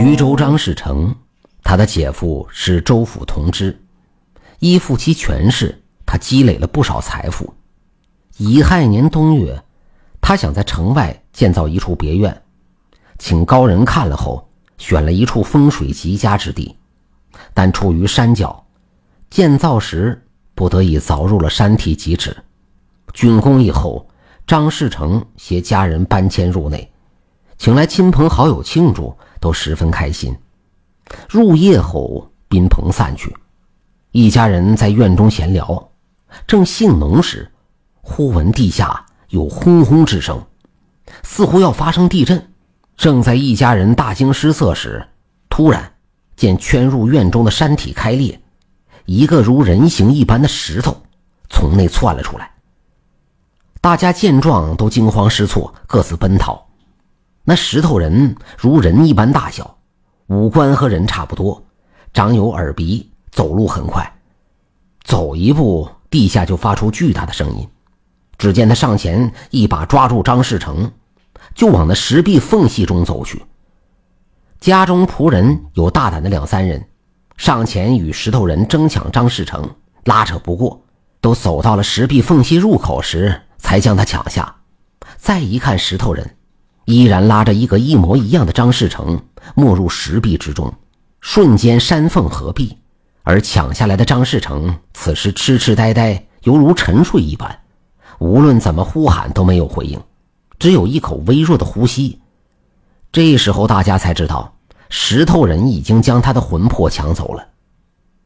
徐州张士诚，他的姐夫是州府同知，依附其权势，他积累了不少财富。乙亥年冬月，他想在城外建造一处别院，请高人看了后，选了一处风水极佳之地，但处于山脚，建造时不得已凿入了山体几尺。竣工以后，张士诚携家人搬迁入内，请来亲朋好友庆祝。都十分开心。入夜后，宾朋散去，一家人在院中闲聊，正兴浓时，忽闻地下有轰轰之声，似乎要发生地震。正在一家人大惊失色时，突然见圈入院中的山体开裂，一个如人形一般的石头从内窜了出来。大家见状都惊慌失措，各自奔逃。那石头人如人一般大小，五官和人差不多，长有耳鼻，走路很快，走一步地下就发出巨大的声音。只见他上前一把抓住张士诚，就往那石壁缝隙中走去。家中仆人有大胆的两三人，上前与石头人争抢张士诚，拉扯不过，都走到了石壁缝隙入口时，才将他抢下。再一看石头人。依然拉着一个一模一样的张士诚没入石壁之中，瞬间山缝合壁，而抢下来的张士诚此时痴痴呆呆，犹如沉睡一般，无论怎么呼喊都没有回应，只有一口微弱的呼吸。这时候大家才知道，石头人已经将他的魂魄抢走了。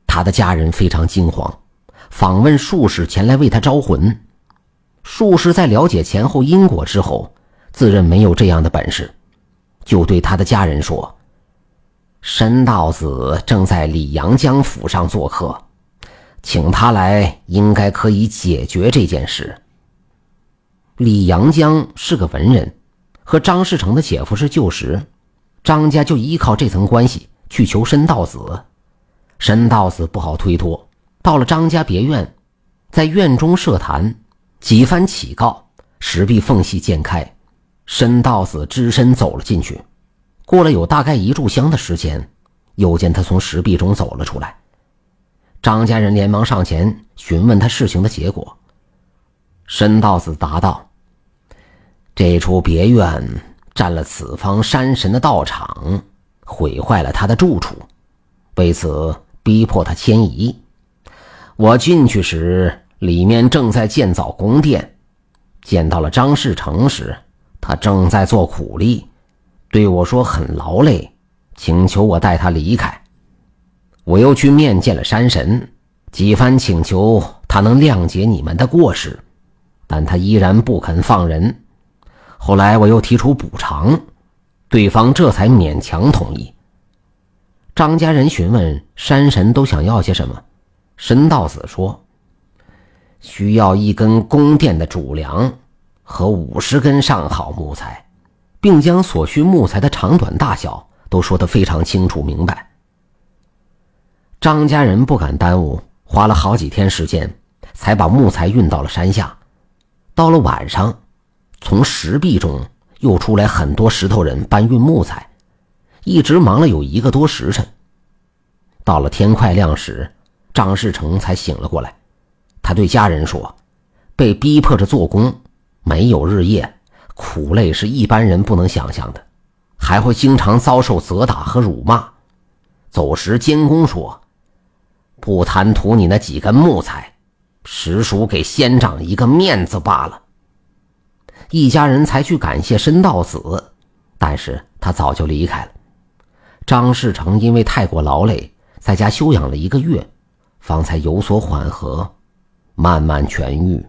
他的家人非常惊慌，访问术士前来为他招魂。术士在了解前后因果之后。自认没有这样的本事，就对他的家人说：“申道子正在李阳江府上做客，请他来，应该可以解决这件事。”李阳江是个文人，和张士诚的姐夫是旧识，张家就依靠这层关系去求申道子。申道子不好推脱，到了张家别院，在院中设坛，几番乞告，石壁缝隙渐开。申道子只身走了进去，过了有大概一炷香的时间，又见他从石壁中走了出来。张家人连忙上前询问他事情的结果。申道子答道：“这处别院占了此方山神的道场，毁坏了他的住处，为此逼迫他迁移。我进去时，里面正在建造宫殿，见到了张士诚时。”他正在做苦力，对我说很劳累，请求我带他离开。我又去面见了山神，几番请求他能谅解你们的过失，但他依然不肯放人。后来我又提出补偿，对方这才勉强同意。张家人询问山神都想要些什么，申道子说：“需要一根宫殿的主梁。”和五十根上好木材，并将所需木材的长短大小都说得非常清楚明白。张家人不敢耽误，花了好几天时间，才把木材运到了山下。到了晚上，从石壁中又出来很多石头人搬运木材，一直忙了有一个多时辰。到了天快亮时，张士诚才醒了过来。他对家人说：“被逼迫着做工。”没有日夜，苦累是一般人不能想象的，还会经常遭受责打和辱骂。走时，监工说：“不贪图你那几根木材，实属给仙长一个面子罢了。”一家人才去感谢申道子，但是他早就离开了。张士诚因为太过劳累，在家休养了一个月，方才有所缓和，慢慢痊愈。